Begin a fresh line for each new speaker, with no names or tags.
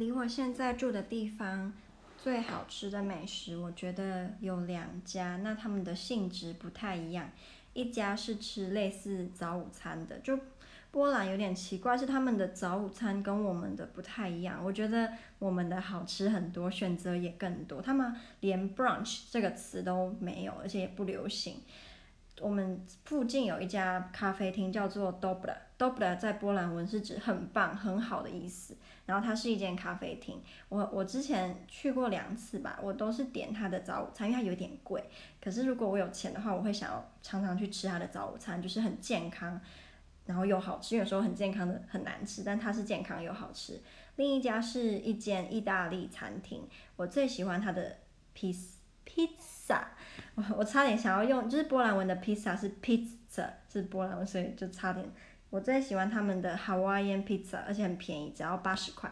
离我现在住的地方最好吃的美食，我觉得有两家，那他们的性质不太一样。一家是吃类似早午餐的，就波兰有点奇怪，是他们的早午餐跟我们的不太一样。我觉得我们的好吃很多，选择也更多。他们连 brunch 这个词都没有，而且也不流行。我们附近有一家咖啡厅叫做 Dobre，Dobre 在波兰文是指很棒、很好的意思。然后它是一间咖啡厅，我我之前去过两次吧，我都是点它的早午餐，因为它有点贵。可是如果我有钱的话，我会想要常常去吃它的早午餐，就是很健康，然后又好吃。有时候很健康的很难吃，但它是健康又好吃。另一家是一间意大利餐厅，我最喜欢它的披披萨。我差点想要用，就是波兰文的披萨是 pizza，是波兰文，所以就差点。我最喜欢他们的 Hawaiian pizza，而且很便宜，只要八十块。